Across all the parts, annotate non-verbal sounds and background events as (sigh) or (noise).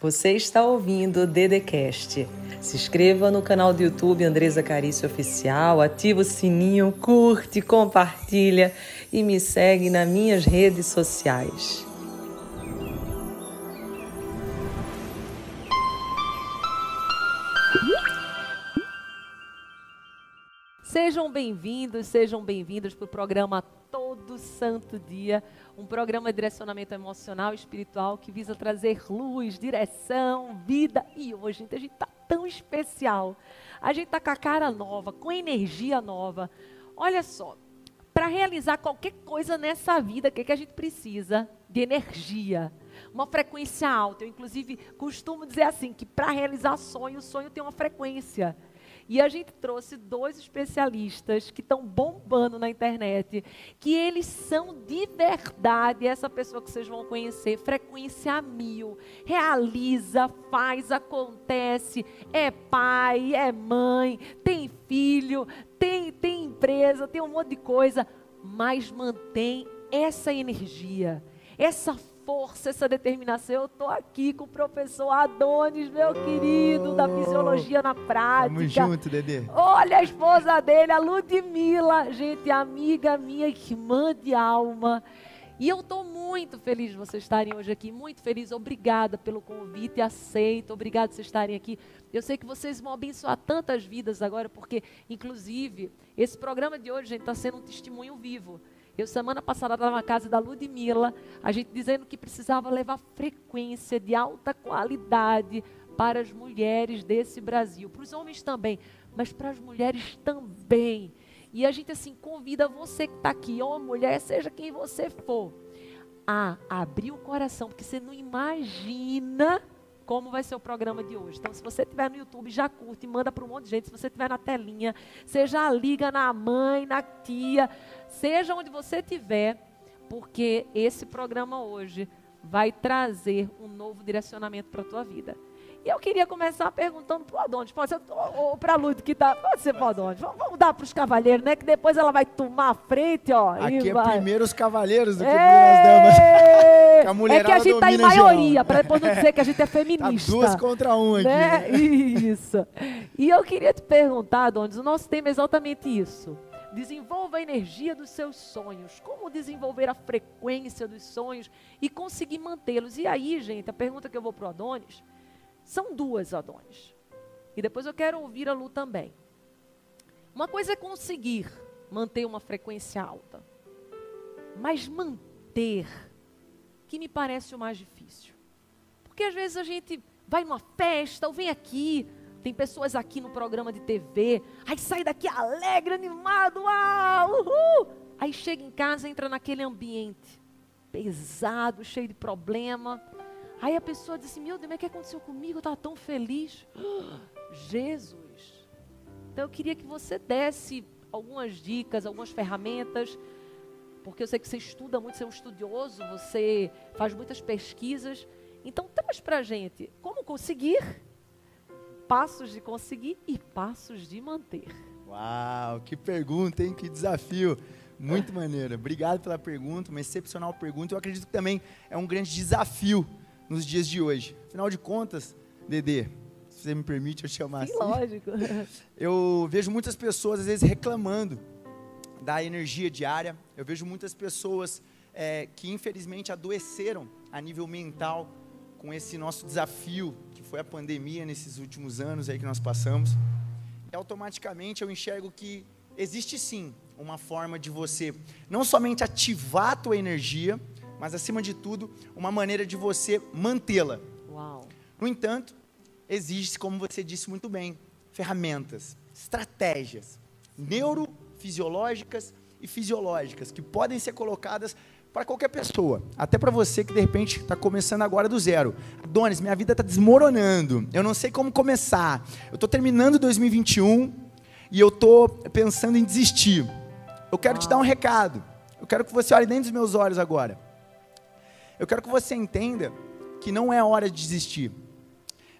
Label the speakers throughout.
Speaker 1: Você está ouvindo o Dedecast. Se inscreva no canal do YouTube Andresa Carício Oficial, ativa o sininho, curte, compartilha e me segue nas minhas redes sociais. Sejam bem-vindos, sejam bem-vindos para o programa Todo Santo Dia, um programa de direcionamento emocional e espiritual que visa trazer luz, direção, vida. E hoje, gente, a gente está tão especial. A gente está com a cara nova, com energia nova. Olha só, para realizar qualquer coisa nessa vida, o que, que a gente precisa? De energia uma frequência alta. Eu, inclusive, costumo dizer assim, que para realizar sonho, o sonho tem uma frequência. E a gente trouxe dois especialistas que estão bombando na internet, que eles são de verdade essa pessoa que vocês vão conhecer, frequência mil, realiza, faz, acontece, é pai, é mãe, tem filho, tem, tem empresa, tem um monte de coisa, mas mantém essa energia, essa força, essa determinação. Eu estou aqui com o professor Adonis, meu querido, da Fisiologia na Prática.
Speaker 2: Tamo junto, Dedê.
Speaker 1: Olha a esposa dele, a Ludmilla. Gente, amiga minha, irmã de alma. E eu estou muito feliz de vocês estarem hoje aqui, muito feliz. Obrigada pelo convite, aceito. Obrigada por vocês estarem aqui. Eu sei que vocês vão abençoar tantas vidas agora, porque, inclusive, esse programa de hoje, gente, está sendo um testemunho vivo. Eu, semana passada, estava na casa da Ludmilla, a gente dizendo que precisava levar frequência de alta qualidade para as mulheres desse Brasil, para os homens também, mas para as mulheres também. E a gente, assim, convida você que está aqui, homem, mulher, seja quem você for, a abrir o coração, porque você não imagina como vai ser o programa de hoje. Então, se você estiver no YouTube, já curte, manda para um monte de gente. Se você estiver na telinha, já liga na mãe, na tia, seja onde você estiver, porque esse programa hoje vai trazer um novo direcionamento para a tua vida. E eu queria começar perguntando para o Adonis, pode ser, ou, ou para a Lud que está, pode ser para o Adonis. Vamos, vamos dar para os cavalheiros, né? Que depois ela vai tomar a frente, ó.
Speaker 2: Aqui é
Speaker 1: vai.
Speaker 2: primeiro os cavalheiros do que as damas. (laughs)
Speaker 1: que é que a gente está em maioria, para depois (laughs) não dizer que a gente é feminista.
Speaker 2: Tá duas contra um aqui.
Speaker 1: Né? Isso. E eu queria te perguntar, Adonis, o nosso tema é exatamente isso. Desenvolva a energia dos seus sonhos. Como desenvolver a frequência dos sonhos e conseguir mantê-los? E aí, gente, a pergunta que eu vou para o Adonis são duas Adonis. E depois eu quero ouvir a Lu também. Uma coisa é conseguir manter uma frequência alta. Mas manter, que me parece o mais difícil. Porque às vezes a gente vai numa festa ou vem aqui, tem pessoas aqui no programa de TV, aí sai daqui alegre, animado, uau, uhul. Aí chega em casa, entra naquele ambiente pesado, cheio de problema. Aí a pessoa diz assim: Meu Deus, mas o que aconteceu comigo? Eu estava tão feliz. (gasps) Jesus. Então eu queria que você desse algumas dicas, algumas ferramentas, porque eu sei que você estuda muito, você é um estudioso, você faz muitas pesquisas. Então traz para a gente como conseguir, passos de conseguir e passos de manter.
Speaker 2: Uau, que pergunta, hein? Que desafio. Muito maneiro. Obrigado pela pergunta, uma excepcional pergunta. Eu acredito que também é um grande desafio nos dias de hoje. Afinal de contas, Dedê, se você me permite eu chamar
Speaker 1: Sim,
Speaker 2: assim.
Speaker 1: lógico. (laughs)
Speaker 2: Eu vejo muitas pessoas, às vezes, reclamando da energia diária. Eu vejo muitas pessoas é, que, infelizmente, adoeceram a nível mental com esse nosso desafio, que foi a pandemia nesses últimos anos aí que nós passamos. E automaticamente eu enxergo que existe sim uma forma de você não somente ativar a tua energia, mas acima de tudo, uma maneira de você mantê-la. No entanto, existe, como você disse muito bem, ferramentas, estratégias neurofisiológicas e fisiológicas que podem ser colocadas para qualquer pessoa, até para você que de repente está começando agora do zero. Adonis, minha vida está desmoronando, eu não sei como começar, eu estou terminando 2021 e eu estou pensando em desistir. Eu quero te dar um recado, eu quero que você olhe dentro dos meus olhos agora. Eu quero que você entenda que não é hora de desistir.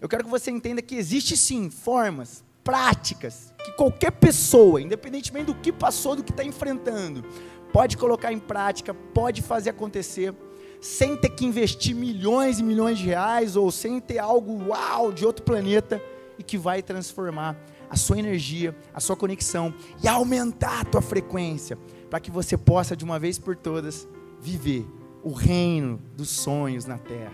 Speaker 2: Eu quero que você entenda que existe sim formas, práticas, que qualquer pessoa, independentemente do que passou, do que está enfrentando, pode colocar em prática, pode fazer acontecer. sem ter que investir milhões e milhões de reais ou sem ter algo uau de outro planeta e que vai transformar a sua energia, a sua conexão e aumentar a tua frequência para que você possa de uma vez por todas viver o reino dos sonhos na terra.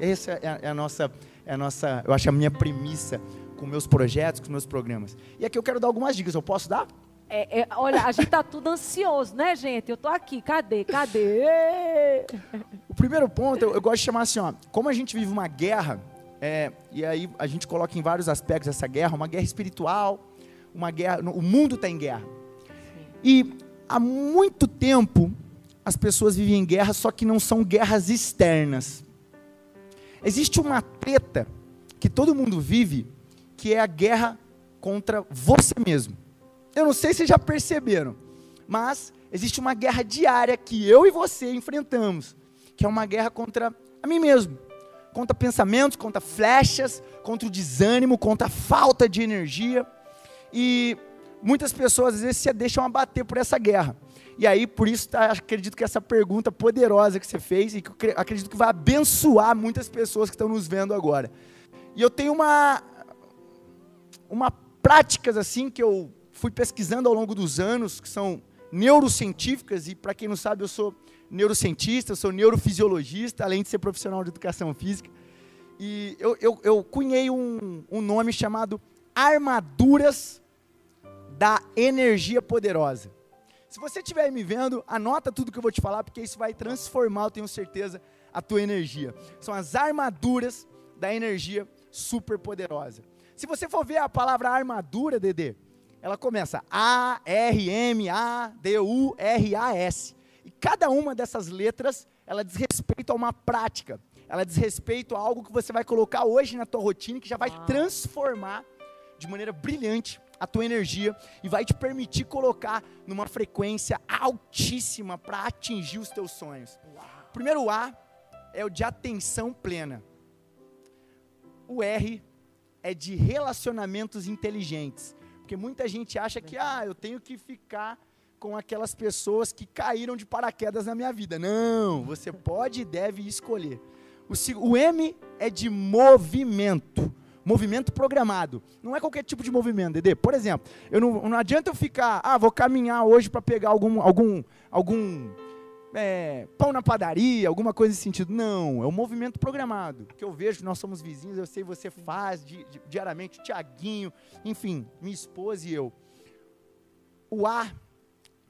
Speaker 2: Essa é a, é a nossa, é a nossa, eu acho a minha premissa com meus projetos, com meus programas. E aqui eu quero dar algumas dicas. Eu posso dar?
Speaker 1: É, é, olha, a gente tá tudo ansioso, né, gente? Eu tô aqui, cadê? Cadê?
Speaker 2: O primeiro ponto, eu, eu gosto de chamar assim, ó, como a gente vive uma guerra, é, e aí a gente coloca em vários aspectos essa guerra, uma guerra espiritual, uma guerra, o mundo está em guerra. Sim. E há muito tempo as pessoas vivem em guerra, só que não são guerras externas. Existe uma treta que todo mundo vive, que é a guerra contra você mesmo. Eu não sei se já perceberam, mas existe uma guerra diária que eu e você enfrentamos, que é uma guerra contra a mim mesmo, contra pensamentos, contra flechas, contra o desânimo, contra a falta de energia. E muitas pessoas às vezes se deixam abater por essa guerra. E aí, por isso, tá, acredito que essa pergunta poderosa que você fez, e que acredito que vai abençoar muitas pessoas que estão nos vendo agora. E eu tenho uma, uma práticas assim que eu fui pesquisando ao longo dos anos, que são neurocientíficas, e para quem não sabe, eu sou neurocientista, eu sou neurofisiologista, além de ser profissional de educação física. E eu, eu, eu cunhei um, um nome chamado Armaduras da Energia Poderosa. Se você estiver me vendo, anota tudo que eu vou te falar, porque isso vai transformar, eu tenho certeza, a tua energia. São as armaduras da energia super poderosa. Se você for ver a palavra armadura, Dedê, ela começa A, R, M, A, D, U, R, A, S. E cada uma dessas letras, ela diz respeito a uma prática. Ela diz respeito a algo que você vai colocar hoje na tua rotina, que já vai transformar de maneira brilhante a tua energia e vai te permitir colocar numa frequência altíssima para atingir os teus sonhos. O primeiro A é o de atenção plena. O R é de relacionamentos inteligentes. Porque muita gente acha que, ah, eu tenho que ficar com aquelas pessoas que caíram de paraquedas na minha vida. Não, você pode e deve escolher. O, o M é de movimento. Movimento programado. Não é qualquer tipo de movimento, Dedê. Por exemplo, eu não, não adianta eu ficar, ah, vou caminhar hoje para pegar algum, algum, algum é, pão na padaria, alguma coisa nesse sentido. Não, é um movimento programado. Que eu vejo, nós somos vizinhos, eu sei você faz di, di, diariamente, Tiaguinho, enfim, minha esposa e eu. O A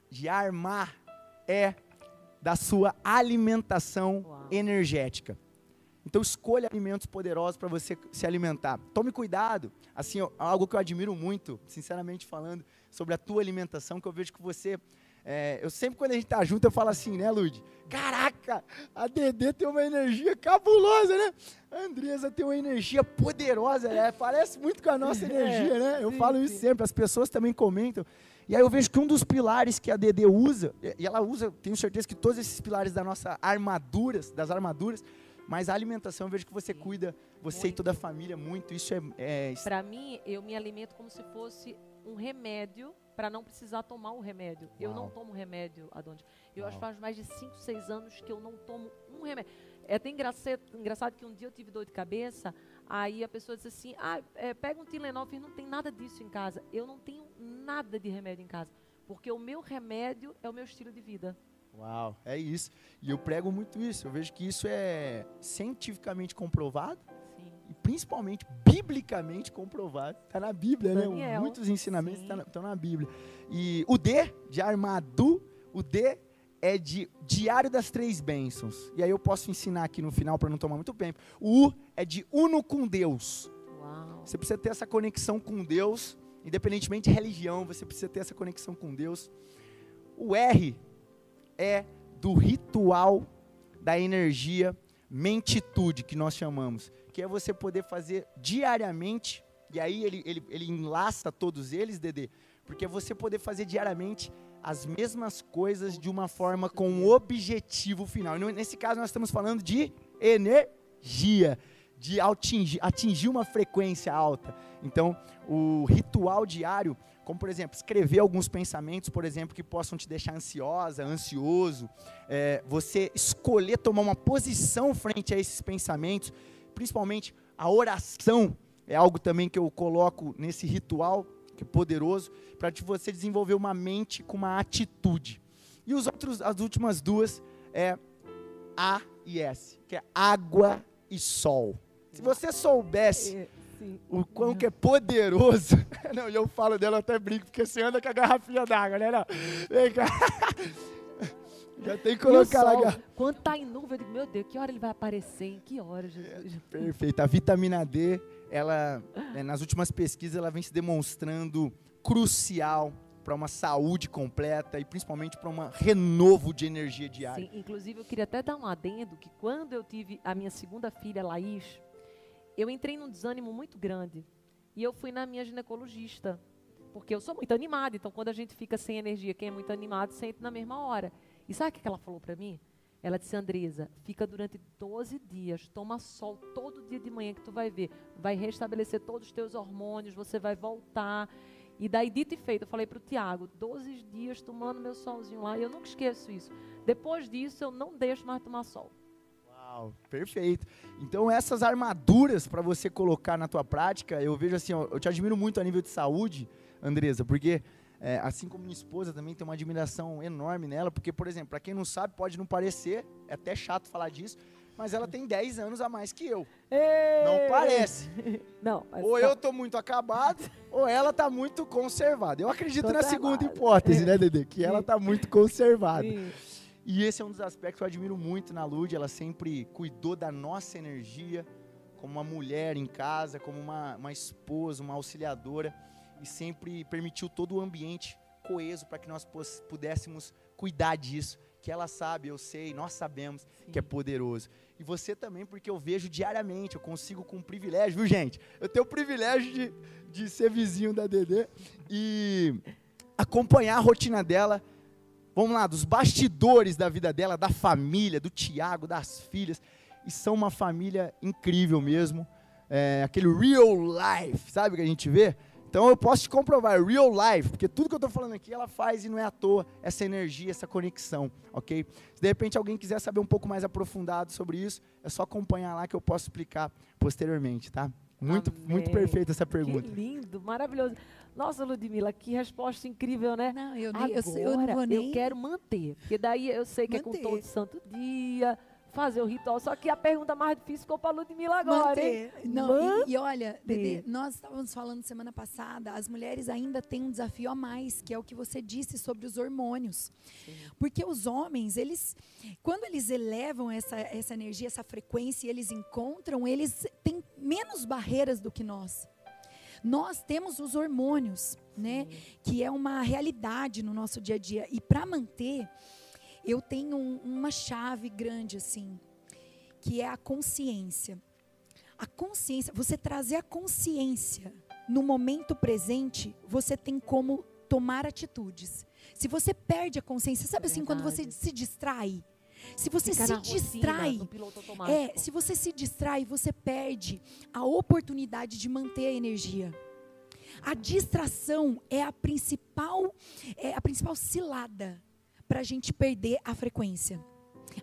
Speaker 2: de armar é da sua alimentação Uau. energética. Então escolha alimentos poderosos para você se alimentar. Tome cuidado. Assim, algo que eu admiro muito, sinceramente falando, sobre a tua alimentação, que eu vejo que você é, eu sempre, quando a gente tá junto, eu falo assim, né, Lud? Caraca, a Dedê tem uma energia cabulosa, né? A Andresa tem uma energia poderosa, né? Parece muito com a nossa é, energia, né? Eu sim, falo isso sim. sempre, as pessoas também comentam. E aí eu vejo que um dos pilares que a Dedê usa, e ela usa, tenho certeza que todos esses pilares da nossa armaduras, das armaduras, mas a alimentação eu vejo que você cuida, você muito. e toda a família muito. Isso é. é...
Speaker 1: Para mim, eu me alimento como se fosse um remédio para não precisar tomar o remédio. Uau. Eu não tomo remédio, Adonis. Eu Uau. acho que faz mais de 5, 6 anos que eu não tomo um remédio. É até engraçado, engraçado que um dia eu tive dor de cabeça, aí a pessoa disse assim, ah, é, pega um Tilenol, eu não tem nada disso em casa. Eu não tenho nada de remédio em casa, porque o meu remédio é o meu estilo de vida.
Speaker 2: Uau, é isso. E eu prego muito isso. Eu vejo que isso é cientificamente comprovado principalmente biblicamente comprovado. Está na Bíblia, né? Daniel, né? Muitos ensinamentos estão tá na, na Bíblia. E o D de armadu, o D é de Diário das Três Bênçãos. E aí eu posso ensinar aqui no final para não tomar muito tempo. O U é de uno com Deus. Uau. Você precisa ter essa conexão com Deus, independentemente de religião, você precisa ter essa conexão com Deus. O R é do ritual da energia mentitude, que nós chamamos que é você poder fazer diariamente, e aí ele, ele, ele enlaça todos eles, Dedê, porque é você poder fazer diariamente as mesmas coisas de uma forma com um objetivo final. Nesse caso, nós estamos falando de energia, de atingir, atingir uma frequência alta. Então, o ritual diário como por exemplo, escrever alguns pensamentos, por exemplo, que possam te deixar ansiosa, ansioso, é, você escolher tomar uma posição frente a esses pensamentos, principalmente a oração é algo também que eu coloco nesse ritual, que é poderoso, para você desenvolver uma mente com uma atitude. E os outros, as últimas duas é A e S, que é água e sol. Se você soubesse é, o quão que é poderoso. (laughs) Não, eu falo dela até brinco, porque você anda com a garrafinha d'água, né? Não. Vem cá. (laughs) Já tem que colocar lá.
Speaker 1: Quando tá em nuvem, eu digo, meu Deus, que hora ele vai aparecer? Em que hora, Jesus?
Speaker 2: É, perfeito. A vitamina D, ela, né, nas últimas pesquisas, ela vem se demonstrando crucial para uma saúde completa e principalmente para um renovo de energia diária.
Speaker 1: Sim, inclusive eu queria até dar um adendo que quando eu tive a minha segunda filha, Laís, eu entrei num desânimo muito grande. E eu fui na minha ginecologista. Porque eu sou muito animada, então quando a gente fica sem energia, quem é muito animado sente na mesma hora. E sabe o que ela falou para mim? Ela disse, Andresa, fica durante 12 dias, toma sol todo dia de manhã que tu vai ver. Vai restabelecer todos os teus hormônios, você vai voltar. E daí, dito e feito, eu falei para o Tiago, 12 dias tomando meu solzinho lá, e eu nunca esqueço isso. Depois disso, eu não deixo mais tomar sol.
Speaker 2: Uau, perfeito. Então essas armaduras para você colocar na tua prática, eu vejo assim, ó, eu te admiro muito a nível de saúde, Andresa, porque é, assim como minha esposa também tem uma admiração enorme nela, porque, por exemplo, para quem não sabe, pode não parecer, é até chato falar disso, mas ela tem 10 anos a mais que eu. Ei! Não parece. (laughs)
Speaker 1: Não,
Speaker 2: ou eu tô muito acabado, (laughs) ou ela tá muito conservada. Eu acredito tô na travado. segunda hipótese, né, Dede? Que ela tá muito (laughs) conservada. E esse é um dos aspectos que eu admiro muito na Lud. Ela sempre cuidou da nossa energia, como uma mulher em casa, como uma, uma esposa, uma auxiliadora, e sempre permitiu todo o ambiente coeso para que nós pudéssemos cuidar disso. Que ela sabe, eu sei, nós sabemos Sim. que é poderoso. E você também, porque eu vejo diariamente, eu consigo com privilégio, viu, gente? Eu tenho o privilégio de, de ser vizinho da Dedê e acompanhar a rotina dela vamos lá, dos bastidores da vida dela, da família, do Tiago, das filhas. E são uma família incrível mesmo. É, aquele real life, sabe que a gente vê? Então eu posso te comprovar, real life, porque tudo que eu estou falando aqui ela faz e não é à toa essa energia, essa conexão, ok? Se de repente alguém quiser saber um pouco mais aprofundado sobre isso, é só acompanhar lá que eu posso explicar posteriormente, tá? Muito, muito perfeita essa pergunta.
Speaker 1: Que lindo, maravilhoso. Nossa, Ludmila, que resposta incrível, né?
Speaker 3: Não, eu, nem, Agora, eu, eu não vou nem...
Speaker 1: eu quero manter. Porque daí eu sei que manter. é com todo santo dia, fazer o ritual. Só que a pergunta mais difícil ficou para a Ludmilla agora, Manter.
Speaker 3: hein? Não, e, e, olha, Dede, nós estávamos falando semana passada, as mulheres ainda têm um desafio a mais, que é o que você disse sobre os hormônios. Sim. Porque os homens, eles, quando eles elevam essa, essa energia, essa frequência, e eles encontram, eles têm menos barreiras do que nós. Nós temos os hormônios, né? Que é uma realidade no nosso dia a dia. E para manter, eu tenho um, uma chave grande assim, que é a consciência. A consciência, você trazer a consciência no momento presente, você tem como tomar atitudes. Se você perde a consciência, sabe assim, quando você se distrai, se você Ficar se distrai, é, se você se distrai, você perde a oportunidade de manter a energia. A distração é a principal, é a principal cilada para a gente perder a frequência.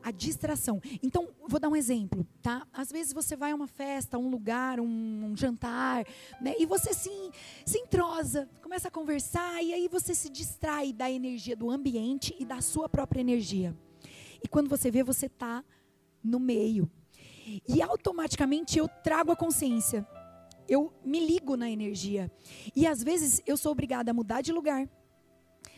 Speaker 3: A distração. Então, vou dar um exemplo, tá? Às vezes você vai a uma festa, um lugar, um, um jantar, né? E você se, se entrosa, começa a conversar e aí você se distrai da energia do ambiente e da sua própria energia. E quando você vê, você está no meio. E automaticamente eu trago a consciência. Eu me ligo na energia. E às vezes eu sou obrigada a mudar de lugar.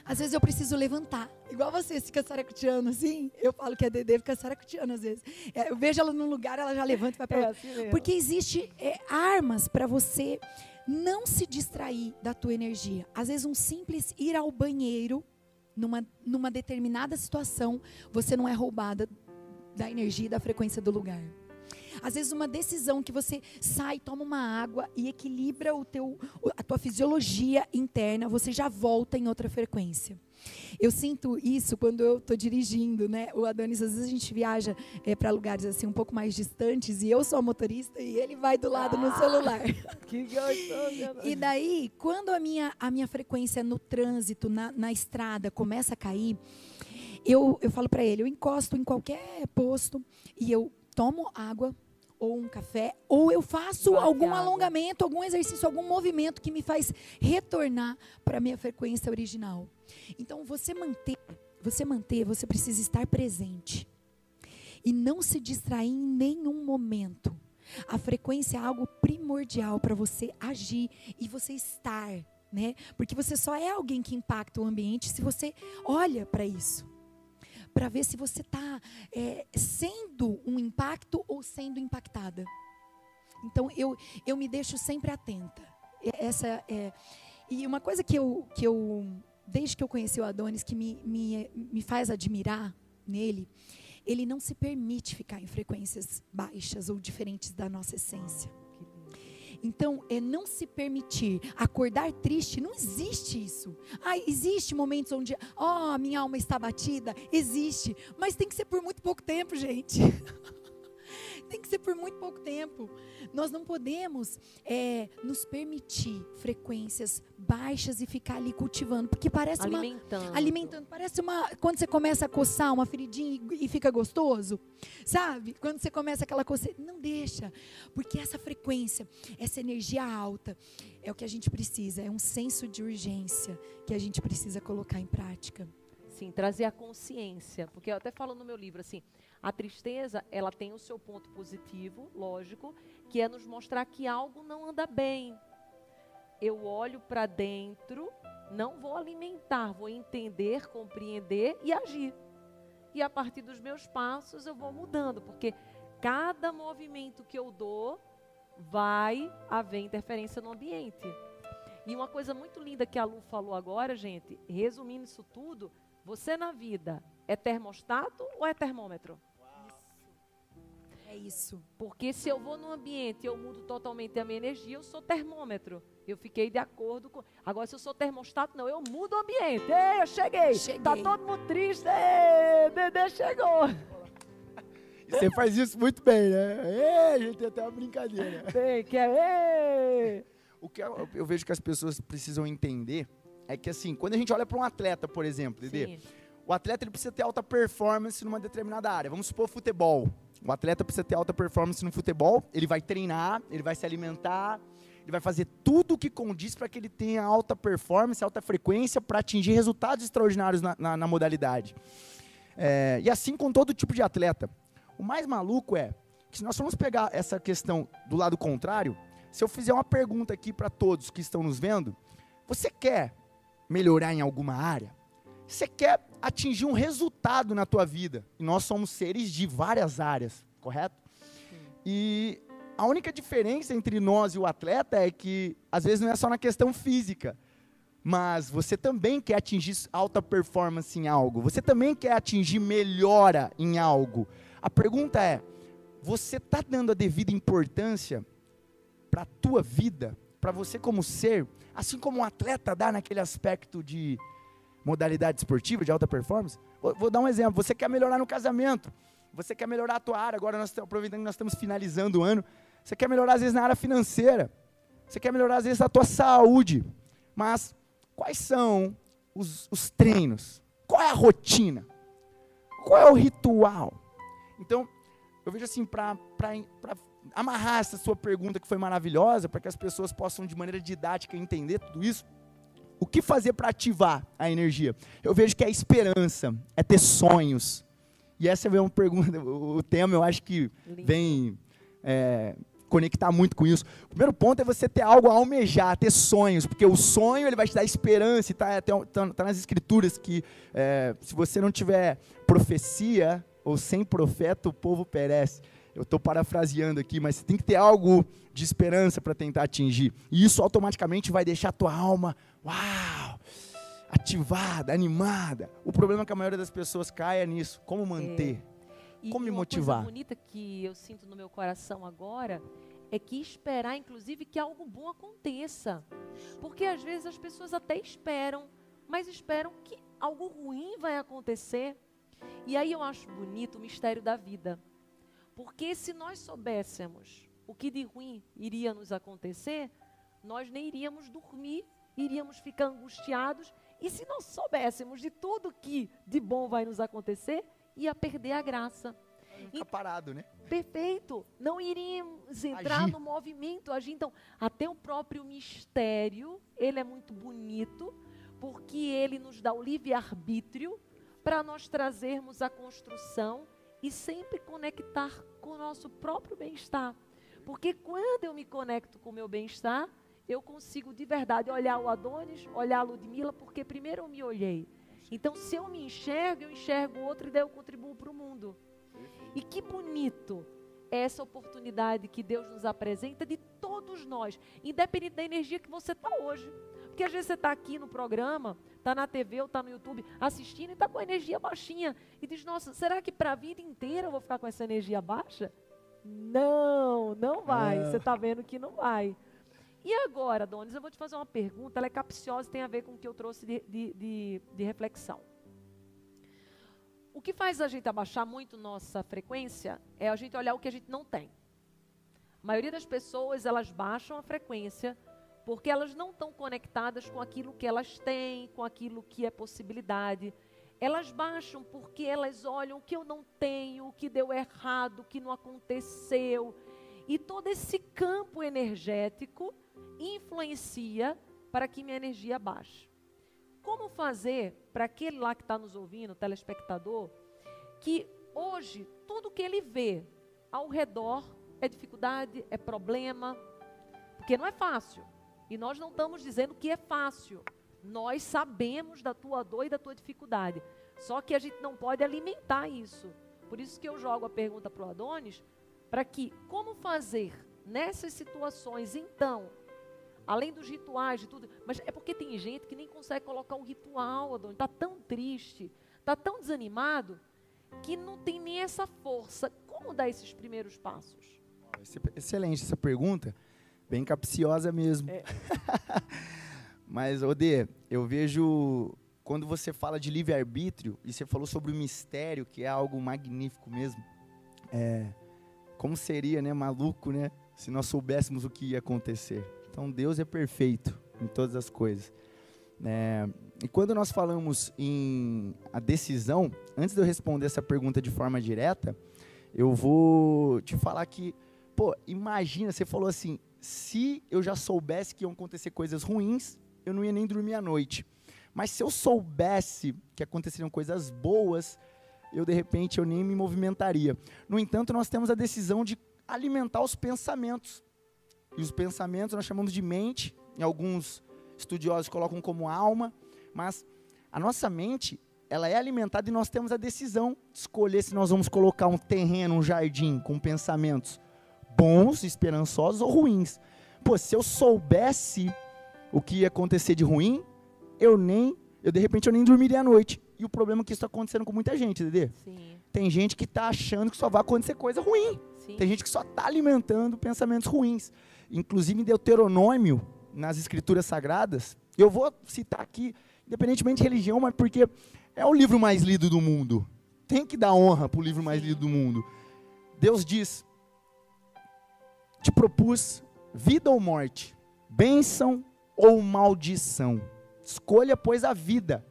Speaker 3: Às vezes eu preciso levantar. Igual você fica saracuteando assim. Eu falo que a Dedê fica saracuteando às vezes. É, eu vejo ela num lugar, ela já levanta e vai para é assim Porque existe é, armas para você não se distrair da tua energia. Às vezes um simples ir ao banheiro numa, numa determinada situação, você não é roubada da energia e da frequência do lugar. Às vezes uma decisão que você sai, toma uma água e equilibra o teu, a tua fisiologia interna, você já volta em outra frequência. Eu sinto isso quando eu estou dirigindo, né? O Adonis, às vezes a gente viaja é, para lugares assim um pouco mais distantes e eu sou a motorista e ele vai do lado ah, no celular. (laughs)
Speaker 1: Que gostoso!
Speaker 3: e daí, quando a minha, a minha frequência no trânsito, na, na estrada, começa a cair, eu, eu falo para ele, eu encosto em qualquer posto e eu tomo água ou um café, ou eu faço algum alongamento, algum exercício, algum movimento que me faz retornar para a minha frequência original. Então, você manter, você manter, você precisa estar presente. E não se distrair em nenhum momento. A frequência é algo primordial para você agir e você estar, né? Porque você só é alguém que impacta o ambiente se você olha para isso para ver se você está é, sendo um impacto ou sendo impactada. Então eu, eu me deixo sempre atenta. Essa é, e uma coisa que eu, que eu, desde que eu conheci o Adonis, que me, me, me faz admirar nele, ele não se permite ficar em frequências baixas ou diferentes da nossa essência. Então, é não se permitir acordar triste, não existe isso. Ah, existe momentos onde, ó, oh, minha alma está batida, existe, mas tem que ser por muito pouco tempo, gente. (laughs) tem que ser por muito pouco tempo. Nós não podemos é, nos permitir frequências baixas e ficar ali cultivando, porque parece
Speaker 1: alimentando.
Speaker 3: uma alimentando, parece uma quando você começa a coçar uma feridinha e, e fica gostoso, sabe? Quando você começa aquela coceira, não deixa, porque essa frequência, essa energia alta é o que a gente precisa, é um senso de urgência que a gente precisa colocar em prática.
Speaker 1: Sim, trazer a consciência, porque eu até falo no meu livro assim, a tristeza, ela tem o seu ponto positivo, lógico, que é nos mostrar que algo não anda bem. Eu olho para dentro, não vou alimentar, vou entender, compreender e agir. E a partir dos meus passos eu vou mudando, porque cada movimento que eu dou vai haver interferência no ambiente. E uma coisa muito linda que a Lu falou agora, gente, resumindo isso tudo, você na vida é termostato ou é termômetro?
Speaker 3: É isso.
Speaker 1: Porque se eu vou num ambiente e eu mudo totalmente a minha energia, eu sou termômetro. Eu fiquei de acordo com. Agora, se eu sou termostato, não, eu mudo o ambiente. Ei, eu cheguei. cheguei. Tá todo mundo triste. Ei, Dedê chegou.
Speaker 2: Você faz isso muito bem, né? Ei, a gente tem até uma brincadeira.
Speaker 1: Tem, que é. Ei.
Speaker 2: O que eu, eu, vejo que as pessoas precisam entender é que, assim, quando a gente olha para um atleta, por exemplo, o atleta ele precisa ter alta performance numa determinada área. Vamos supor futebol. O atleta precisa ter alta performance no futebol, ele vai treinar, ele vai se alimentar, ele vai fazer tudo o que condiz para que ele tenha alta performance, alta frequência, para atingir resultados extraordinários na, na, na modalidade. É, e assim com todo tipo de atleta. O mais maluco é que se nós formos pegar essa questão do lado contrário, se eu fizer uma pergunta aqui para todos que estão nos vendo, você quer melhorar em alguma área? Você quer atingir um resultado na tua vida. E nós somos seres de várias áreas, correto? Sim. E a única diferença entre nós e o atleta é que, às vezes, não é só na questão física, mas você também quer atingir alta performance em algo, você também quer atingir melhora em algo. A pergunta é: você está dando a devida importância para a tua vida, para você como ser, assim como um atleta dá naquele aspecto de modalidade esportiva, de alta performance. Vou, vou, dar um exemplo. Você quer melhorar no casamento. Você quer melhorar a tua área. Agora, nós aproveitando que nós estamos finalizando o ano. Você quer melhorar, às vezes, na área financeira. Você quer melhorar, às vezes, a tua saúde. Mas, quais são os, os treinos? Qual é a rotina? Qual é o ritual? Então, eu vejo assim, para amarrar essa sua pergunta que foi maravilhosa, para que as pessoas possam, de maneira didática, entender tudo isso, o que fazer para ativar a energia? Eu vejo que é esperança, é ter sonhos. E essa é uma pergunta, o tema eu acho que vem é, conectar muito com isso. O primeiro ponto é você ter algo a almejar, ter sonhos, porque o sonho ele vai te dar esperança, está tá, tá, tá nas escrituras que é, se você não tiver profecia ou sem profeta, o povo perece. Eu estou parafraseando aqui, mas você tem que ter algo de esperança para tentar atingir. E isso automaticamente vai deixar a tua alma uau, ativada, animada. O problema é que a maioria das pessoas caia nisso. Como manter?
Speaker 1: É.
Speaker 2: Como
Speaker 1: me
Speaker 2: motivar?
Speaker 1: Uma coisa bonita que eu sinto no meu coração agora é que esperar, inclusive, que algo bom aconteça. Porque às vezes as pessoas até esperam, mas esperam que algo ruim vai acontecer. E aí eu acho bonito o mistério da vida. Porque se nós soubéssemos o que de ruim iria nos acontecer, nós nem iríamos dormir, iríamos ficar angustiados. E se nós soubéssemos de tudo que de bom vai nos acontecer, ia perder a graça.
Speaker 2: Fica parado, né?
Speaker 1: Perfeito. Não iríamos entrar agir. no movimento, agir. Então, até o próprio mistério, ele é muito bonito, porque ele nos dá o livre-arbítrio para nós trazermos a construção e sempre conectar com o nosso próprio bem-estar. Porque quando eu me conecto com o meu bem-estar, eu consigo de verdade olhar o Adonis, olhar a Ludmilla, porque primeiro eu me olhei. Então, se eu me enxergo, eu enxergo o outro e daí eu contribuo para o mundo. E que bonito é essa oportunidade que Deus nos apresenta de todos nós, independente da energia que você está hoje. Porque às vezes você está aqui no programa, está na TV ou está no YouTube assistindo e está com a energia baixinha. E diz, nossa, será que para a vida inteira eu vou ficar com essa energia baixa? Não, não vai. Você está vendo que não vai. E agora, Donis, eu vou te fazer uma pergunta, ela é capciosa e tem a ver com o que eu trouxe de, de, de, de reflexão. O que faz a gente abaixar muito nossa frequência é a gente olhar o que a gente não tem. A maioria das pessoas, elas baixam a frequência porque elas não estão conectadas com aquilo que elas têm, com aquilo que é possibilidade. Elas baixam porque elas olham o que eu não tenho, o que deu errado, o que não aconteceu. E todo esse campo energético influencia para que minha energia baixe. Como fazer para aquele lá que está nos ouvindo, telespectador, que hoje tudo que ele vê ao redor é dificuldade, é problema, porque não é fácil. E nós não estamos dizendo que é fácil. Nós sabemos da tua dor e da tua dificuldade. Só que a gente não pode alimentar isso. Por isso que eu jogo a pergunta para o Adonis, para que, como fazer nessas situações, então, além dos rituais, de tudo, mas é porque tem gente que nem consegue colocar um ritual, Adonis, está tão triste, está tão desanimado, que não tem nem essa força. Como dar esses primeiros passos?
Speaker 2: Excelente essa pergunta. Bem capciosa mesmo. É. (laughs) Mas, Odê, eu vejo quando você fala de livre-arbítrio, e você falou sobre o mistério, que é algo magnífico mesmo. É, como seria, né, maluco, né, se nós soubéssemos o que ia acontecer. Então, Deus é perfeito em todas as coisas. É, e quando nós falamos em a decisão, antes de eu responder essa pergunta de forma direta, eu vou te falar que, pô, imagina, você falou assim, se eu já soubesse que iam acontecer coisas ruins, eu não ia nem dormir à noite. Mas se eu soubesse que aconteceriam coisas boas, eu de repente eu nem me movimentaria. No entanto, nós temos a decisão de alimentar os pensamentos. E os pensamentos nós chamamos de mente, em alguns estudiosos colocam como alma, mas a nossa mente, ela é alimentada e nós temos a decisão de escolher se nós vamos colocar um terreno, um jardim com pensamentos bons, esperançosos ou ruins. Pô, se eu soubesse o que ia acontecer de ruim, eu nem, eu de repente eu nem dormiria à noite. E o problema é que isso está acontecendo com muita gente, Dedê. Sim. Tem gente que está achando que só vai acontecer coisa ruim. Sim. Tem gente que só está alimentando pensamentos ruins. Inclusive em Deuteronômio, nas escrituras sagradas, eu vou citar aqui, independentemente de religião, mas porque é o livro mais lido do mundo. Tem que dar honra para o livro mais lido do mundo. Deus diz: te propus vida ou morte, bênção ou maldição. Escolha, pois, a vida,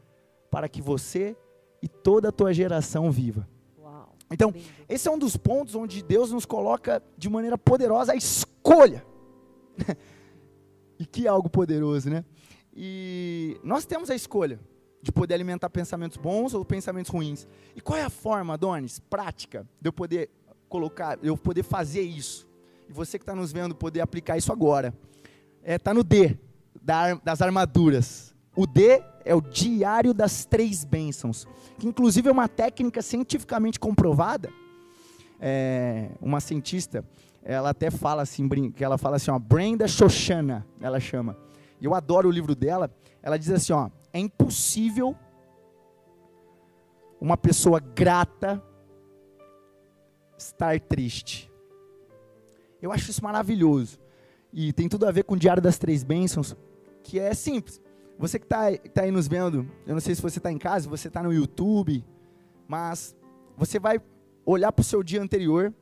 Speaker 2: para que você e toda a tua geração viva. Uau, então, lindo. esse é um dos pontos onde Deus nos coloca de maneira poderosa a escolha. (laughs) e que algo poderoso, né? E nós temos a escolha de poder alimentar pensamentos bons ou pensamentos ruins. E qual é a forma, Adonis, prática, de eu poder colocar, eu poder fazer isso? E você que está nos vendo poder aplicar isso agora. Está é, tá no D da, das armaduras. O D é o diário das três bênçãos, que inclusive é uma técnica cientificamente comprovada. É, uma cientista, ela até fala assim, que ela fala assim, ó, Brenda Shoshana, ela chama. E eu adoro o livro dela. Ela diz assim, ó, é impossível uma pessoa grata estar triste. Eu acho isso maravilhoso. E tem tudo a ver com o Diário das Três Bênçãos, que é simples. Você que está tá aí nos vendo, eu não sei se você está em casa, se você está no YouTube, mas você vai olhar para o seu dia anterior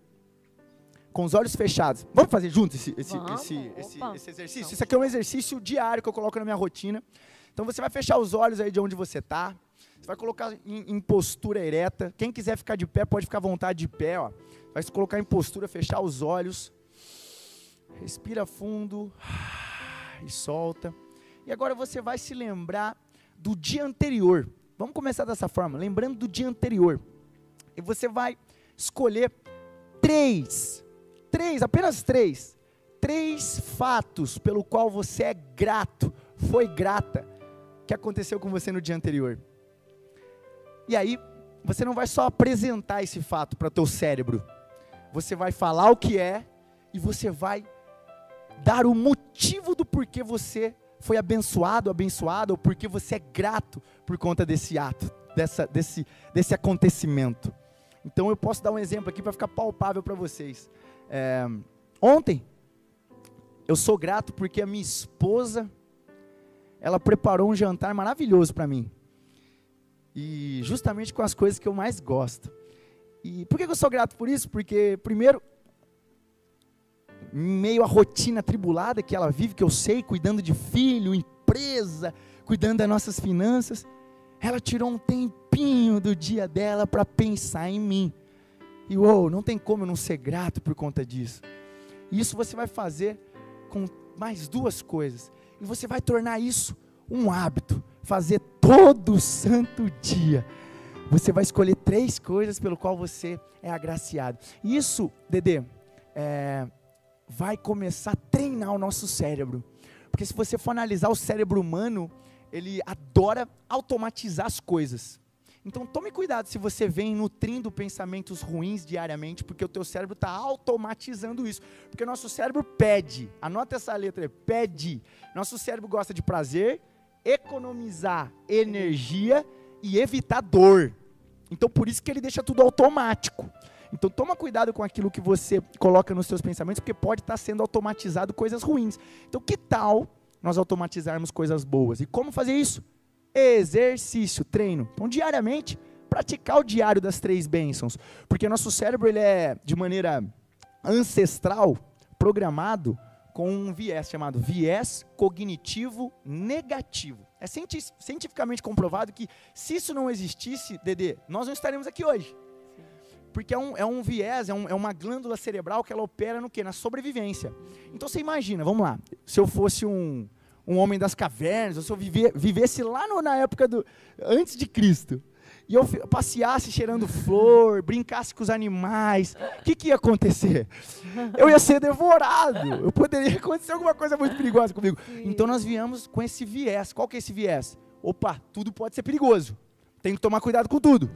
Speaker 2: com os olhos fechados. Vamos fazer junto esse, esse,
Speaker 1: Vamos,
Speaker 2: esse, esse,
Speaker 1: opa.
Speaker 2: esse exercício? Isso aqui é um exercício diário que eu coloco na minha rotina. Então você vai fechar os olhos aí de onde você está. Você vai colocar em, em postura ereta. Quem quiser ficar de pé, pode ficar à vontade de pé. Ó. Vai se colocar em postura, fechar os olhos. Respira fundo e solta. E agora você vai se lembrar do dia anterior. Vamos começar dessa forma, lembrando do dia anterior. E você vai escolher três, três, apenas três, três fatos pelo qual você é grato, foi grata, que aconteceu com você no dia anterior. E aí, você não vai só apresentar esse fato para o teu cérebro, você vai falar o que é e você vai dar o motivo do porquê você foi abençoado, abençoada, ou porque você é grato por conta desse ato, dessa, desse, desse acontecimento. Então eu posso dar um exemplo aqui para ficar palpável para vocês. É, ontem, eu sou grato porque a minha esposa, ela preparou um jantar maravilhoso para mim. E justamente com as coisas que eu mais gosto. E por que eu sou grato por isso? Porque, primeiro, meio à rotina atribulada que ela vive, que eu sei, cuidando de filho, empresa, cuidando das nossas finanças, ela tirou um tempinho do dia dela para pensar em mim. E uou, não tem como eu não ser grato por conta disso. Isso você vai fazer com mais duas coisas. E você vai tornar isso um hábito, fazer todo santo dia. Você vai escolher três coisas pelo qual você é agraciado. Isso, Dedê, é, vai começar a treinar o nosso cérebro. Porque se você for analisar o cérebro humano, ele adora automatizar as coisas. Então tome cuidado se você vem nutrindo pensamentos ruins diariamente, porque o teu cérebro está automatizando isso. Porque o nosso cérebro pede, anota essa letra, pede. Nosso cérebro gosta de prazer, economizar energia e evitar dor. Então por isso que ele deixa tudo automático. Então toma cuidado com aquilo que você coloca nos seus pensamentos, porque pode estar sendo automatizado coisas ruins. Então que tal nós automatizarmos coisas boas? E como fazer isso? Exercício, treino. Então diariamente praticar o diário das três bênçãos, porque nosso cérebro ele é de maneira ancestral programado com um viés chamado viés cognitivo negativo. É cienti cientificamente comprovado que se isso não existisse, Dedê, nós não estaremos aqui hoje. Porque é um, é um viés, é, um, é, uma glândula cerebral que ela opera no quê? Na sobrevivência. Então você imagina, vamos lá, se eu fosse um, um homem das cavernas, ou se eu viver, vivesse lá no, na época do. antes de Cristo, e eu passeasse cheirando (laughs) flor, brincasse com os animais, o que, que ia acontecer? Eu ia ser devorado. Eu poderia (laughs) acontecer alguma coisa muito perigosa comigo. Então nós viemos com esse viés. Qual que é esse viés? Opa, tudo pode ser perigoso. Tem que tomar cuidado com tudo.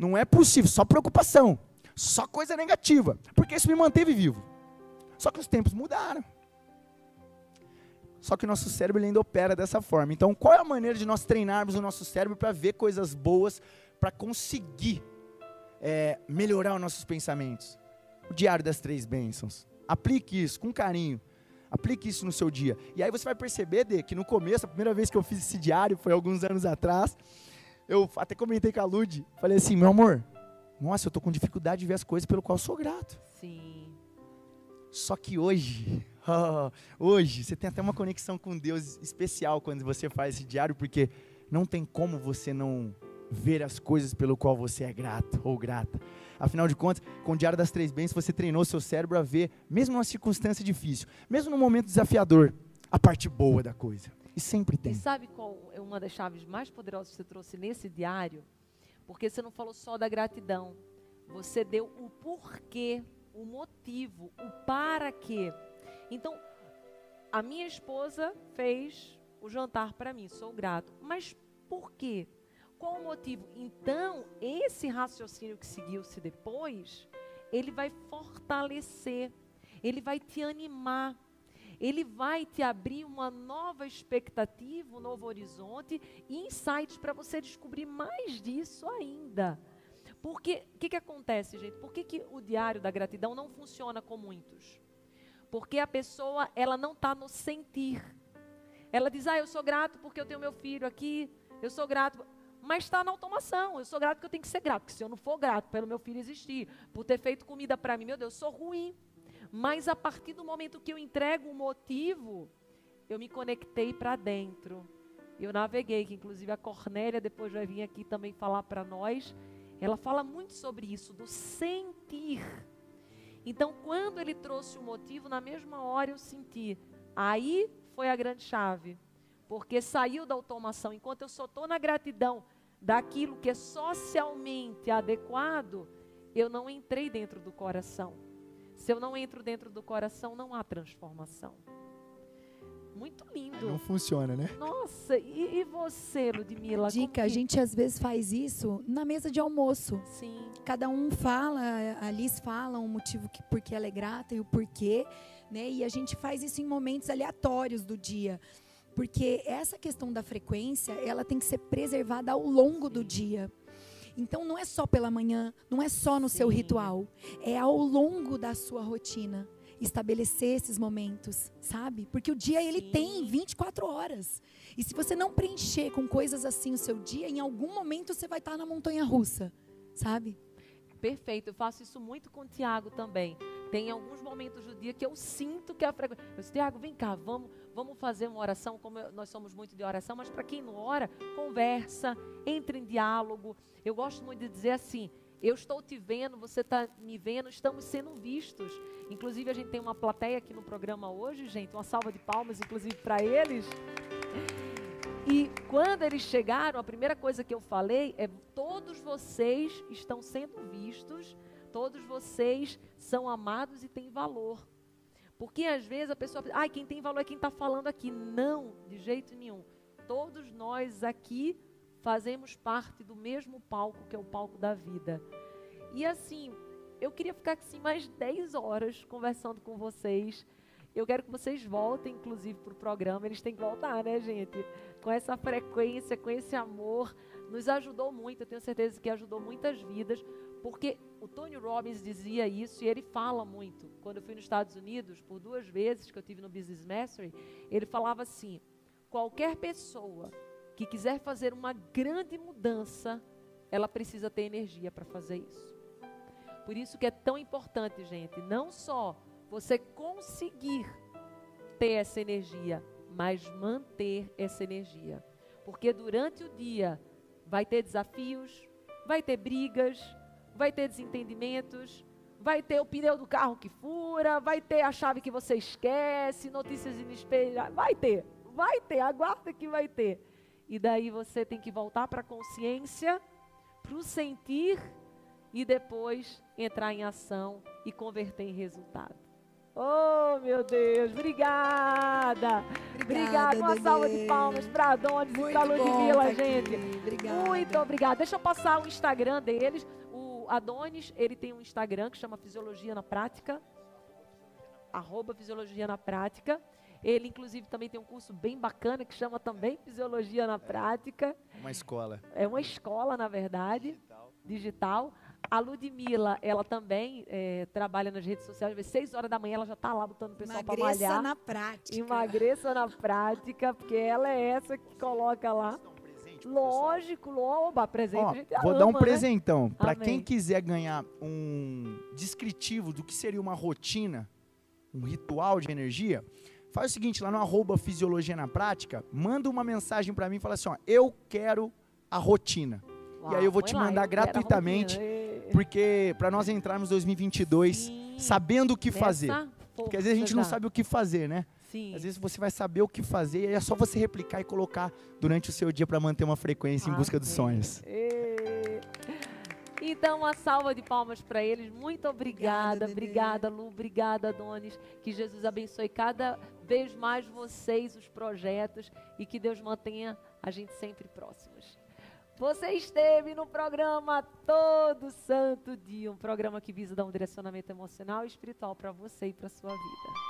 Speaker 2: Não é possível, só preocupação, só coisa negativa, porque isso me manteve vivo. Só que os tempos mudaram. Só que o nosso cérebro ainda opera dessa forma. Então, qual é a maneira de nós treinarmos o nosso cérebro para ver coisas boas, para conseguir é, melhorar os nossos pensamentos? O diário das três bênçãos. Aplique isso com carinho. Aplique isso no seu dia. E aí você vai perceber, de que no começo, a primeira vez que eu fiz esse diário foi alguns anos atrás eu até comentei com a Lud, falei assim, meu amor, nossa, eu tô com dificuldade de ver as coisas pelo qual eu sou grato.
Speaker 1: Sim.
Speaker 2: Só que hoje, (laughs) oh, hoje, você tem até uma conexão com Deus especial quando você faz esse diário, porque não tem como você não ver as coisas pelo qual você é grato ou grata. Afinal de contas, com o Diário das Três Bênçãos, você treinou seu cérebro a ver, mesmo numa circunstância difícil, mesmo num momento desafiador, a parte boa da coisa. E sempre tem.
Speaker 1: E sabe qual é uma das chaves mais poderosas que você trouxe nesse diário? Porque você não falou só da gratidão. Você deu o porquê, o motivo, o para quê. Então, a minha esposa fez o jantar para mim, sou grato. Mas por quê? Qual o motivo? Então, esse raciocínio que seguiu-se depois, ele vai fortalecer, ele vai te animar ele vai te abrir uma nova expectativa, um novo horizonte e insights para você descobrir mais disso ainda. Porque o que, que acontece, gente? Por que, que o diário da gratidão não funciona com muitos? Porque a pessoa ela não está no sentir. Ela diz: Ah, eu sou grato porque eu tenho meu filho aqui, eu sou grato. Mas está na automação. Eu sou grato porque eu tenho que ser grato. Porque se eu não for grato pelo meu filho existir, por ter feito comida para mim, meu Deus, eu sou ruim. Mas a partir do momento que eu entrego um motivo, eu me conectei para dentro. Eu naveguei, que inclusive a Cornélia depois vai vir aqui também falar para nós. Ela fala muito sobre isso, do sentir. Então, quando ele trouxe o motivo, na mesma hora eu senti. Aí foi a grande chave. Porque saiu da automação. Enquanto eu só estou na gratidão daquilo que é socialmente adequado, eu não entrei dentro do coração. Se eu não entro dentro do coração, não há transformação. Muito lindo.
Speaker 2: Não funciona, né?
Speaker 1: Nossa, e, e você, Ludmilla?
Speaker 3: Dica, que... a gente às vezes faz isso na mesa de almoço.
Speaker 1: Sim.
Speaker 3: Cada um fala, a Liz fala um motivo que, porque ela é grata e o porquê, né? E a gente faz isso em momentos aleatórios do dia. Porque essa questão da frequência, ela tem que ser preservada ao longo do dia. Então não é só pela manhã, não é só no Sim. seu ritual, é ao longo da sua rotina estabelecer esses momentos, sabe? Porque o dia Sim. ele tem 24 horas. E se você não preencher com coisas assim o seu dia, em algum momento você vai estar na montanha russa, sabe?
Speaker 1: Perfeito, eu faço isso muito com o Tiago também. Tem alguns momentos do dia que eu sinto que a frequência. Eu disse, Tiago, vem cá, vamos, vamos fazer uma oração, como nós somos muito de oração, mas para quem não ora, conversa, entre em diálogo. Eu gosto muito de dizer assim: eu estou te vendo, você está me vendo, estamos sendo vistos. Inclusive, a gente tem uma plateia aqui no programa hoje, gente. Uma salva de palmas, inclusive, para eles. E quando eles chegaram, a primeira coisa que eu falei é: todos vocês estão sendo vistos, todos vocês são amados e têm valor. Porque às vezes a pessoa ai, quem tem valor é quem está falando aqui. Não, de jeito nenhum. Todos nós aqui fazemos parte do mesmo palco que é o palco da vida. E assim, eu queria ficar assim mais 10 horas conversando com vocês. Eu quero que vocês voltem, inclusive, para o programa. Eles têm que voltar, né, gente? Com essa frequência, com esse amor. Nos ajudou muito, eu tenho certeza que ajudou muitas vidas, porque o Tony Robbins dizia isso e ele fala muito. Quando eu fui nos Estados Unidos, por duas vezes que eu tive no Business Mastery, ele falava assim: qualquer pessoa que quiser fazer uma grande mudança, ela precisa ter energia para fazer isso. Por isso que é tão importante, gente, não só você conseguir ter essa energia, mas manter essa energia. Porque durante o dia vai ter desafios, vai ter brigas, vai ter desentendimentos, vai ter o pneu do carro que fura, vai ter a chave que você esquece, notícias inesperadas, vai ter, vai ter, aguarda que vai ter. E daí você tem que voltar para a consciência, para o sentir e depois entrar em ação e converter em resultado. Oh, meu Deus, obrigada. Obrigada. Uma salva de palmas para Adonis e para Ludmilla, tá gente. Obrigada. Muito obrigada. Deixa eu passar o Instagram deles. Adonis, ele tem um Instagram que chama Fisiologia na Prática. Arroba Fisiologia na Prática. Ele, inclusive, também tem um curso bem bacana que chama também Fisiologia na Prática.
Speaker 2: Uma escola.
Speaker 1: É uma escola, na verdade, digital. digital. A Ludmilla, ela também é, trabalha nas redes sociais. Às seis horas da manhã ela já está lá botando o pessoal para malhar.
Speaker 3: Emagreça na prática.
Speaker 1: Emagreça na prática, porque ela é essa que coloca lá. Lógico, loba, presente. Ó, a gente
Speaker 2: vou
Speaker 1: ama,
Speaker 2: dar um né? presentão. Para quem quiser ganhar um descritivo do que seria uma rotina, um ritual de energia, Faz o seguinte, lá no arroba Fisiologia na Prática, manda uma mensagem para mim e fala assim, ó, eu quero a rotina. Uau, e aí eu vou te mandar gratuitamente, porque para nós entrarmos em 2022 Sim. sabendo o que fazer. Porque às vezes a gente não sabe o que fazer, né? Sim. Às vezes você vai saber o que fazer e é só você replicar e colocar durante o seu dia para manter uma frequência em busca dos sonhos.
Speaker 1: Então, uma salva de palmas para eles. Muito obrigada, obrigada, obrigada, Lu, obrigada, Donis. Que Jesus abençoe cada vez mais vocês, os projetos, e que Deus mantenha a gente sempre próximos. Você esteve no programa Todo Santo Dia, um programa que visa dar um direcionamento emocional e espiritual para você e para sua vida.